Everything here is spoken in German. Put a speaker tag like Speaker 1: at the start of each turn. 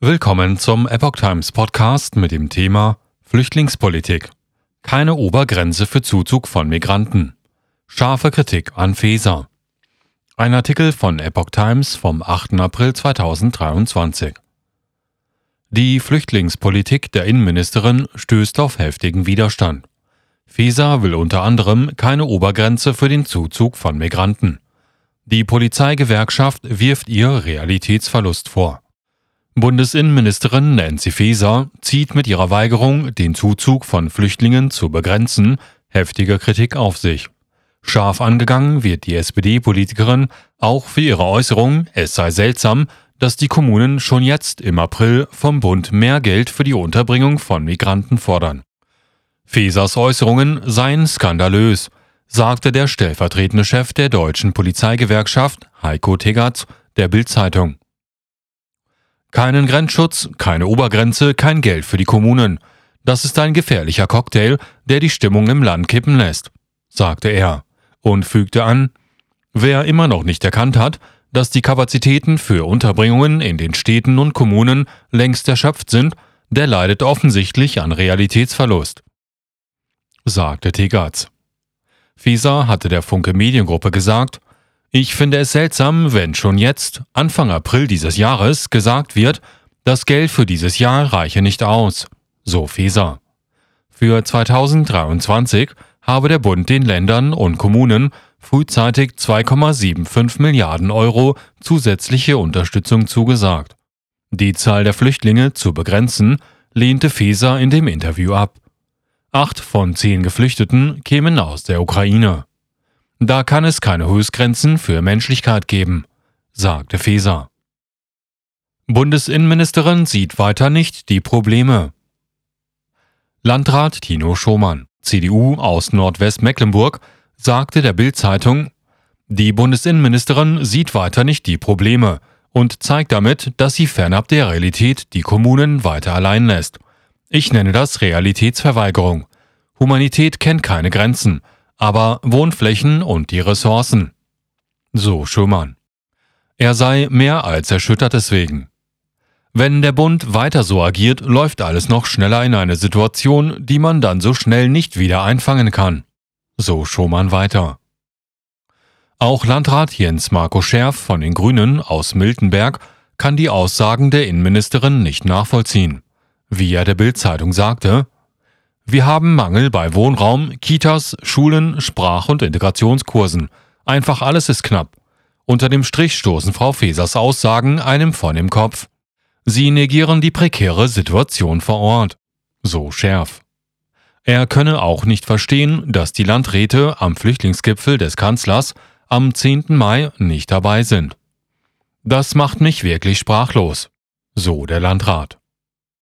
Speaker 1: Willkommen zum Epoch Times Podcast mit dem Thema Flüchtlingspolitik. Keine Obergrenze für Zuzug von Migranten. Scharfe Kritik an Feser. Ein Artikel von Epoch Times vom 8. April 2023. Die Flüchtlingspolitik der Innenministerin stößt auf heftigen Widerstand. Feser will unter anderem keine Obergrenze für den Zuzug von Migranten. Die Polizeigewerkschaft wirft ihr Realitätsverlust vor. Bundesinnenministerin Nancy Faeser zieht mit ihrer Weigerung, den Zuzug von Flüchtlingen zu begrenzen, heftige Kritik auf sich. Scharf angegangen wird die SPD-Politikerin auch für ihre Äußerung, es sei seltsam, dass die Kommunen schon jetzt im April vom Bund mehr Geld für die Unterbringung von Migranten fordern. Fesers Äußerungen seien skandalös, sagte der stellvertretende Chef der deutschen Polizeigewerkschaft, Heiko Tegatz, der Bild-Zeitung. Keinen Grenzschutz, keine Obergrenze, kein Geld für die Kommunen. Das ist ein gefährlicher Cocktail, der die Stimmung im Land kippen lässt, sagte er und fügte an, wer immer noch nicht erkannt hat, dass die Kapazitäten für Unterbringungen in den Städten und Kommunen längst erschöpft sind, der leidet offensichtlich an Realitätsverlust, sagte Tegatz. Fieser hatte der Funke Mediengruppe gesagt, ich finde es seltsam, wenn schon jetzt, Anfang April dieses Jahres, gesagt wird, das Geld für dieses Jahr reiche nicht aus, so Feser. Für 2023 habe der Bund den Ländern und Kommunen frühzeitig 2,75 Milliarden Euro zusätzliche Unterstützung zugesagt. Die Zahl der Flüchtlinge zu begrenzen, lehnte Feser in dem Interview ab. Acht von zehn Geflüchteten kämen aus der Ukraine. Da kann es keine Höchstgrenzen für Menschlichkeit geben, sagte Feser. Bundesinnenministerin sieht weiter nicht die Probleme. Landrat Tino Schomann, CDU aus Nordwestmecklenburg, sagte der Bild-Zeitung, die Bundesinnenministerin sieht weiter nicht die Probleme und zeigt damit, dass sie fernab der Realität die Kommunen weiter allein lässt. Ich nenne das Realitätsverweigerung. Humanität kennt keine Grenzen aber Wohnflächen und die Ressourcen. So Schumann. Er sei mehr als erschüttert deswegen. Wenn der Bund weiter so agiert, läuft alles noch schneller in eine Situation, die man dann so schnell nicht wieder einfangen kann. So Schumann weiter. Auch Landrat Jens Marco Scherf von den Grünen aus Miltenberg kann die Aussagen der Innenministerin nicht nachvollziehen. Wie er der Bildzeitung sagte, wir haben Mangel bei Wohnraum, Kitas, Schulen, Sprach- und Integrationskursen. Einfach alles ist knapp. Unter dem Strich stoßen Frau Fesers Aussagen einem von im Kopf. Sie negieren die prekäre Situation vor Ort. So schärf. Er könne auch nicht verstehen, dass die Landräte am Flüchtlingsgipfel des Kanzlers am 10. Mai nicht dabei sind. Das macht mich wirklich sprachlos. So der Landrat.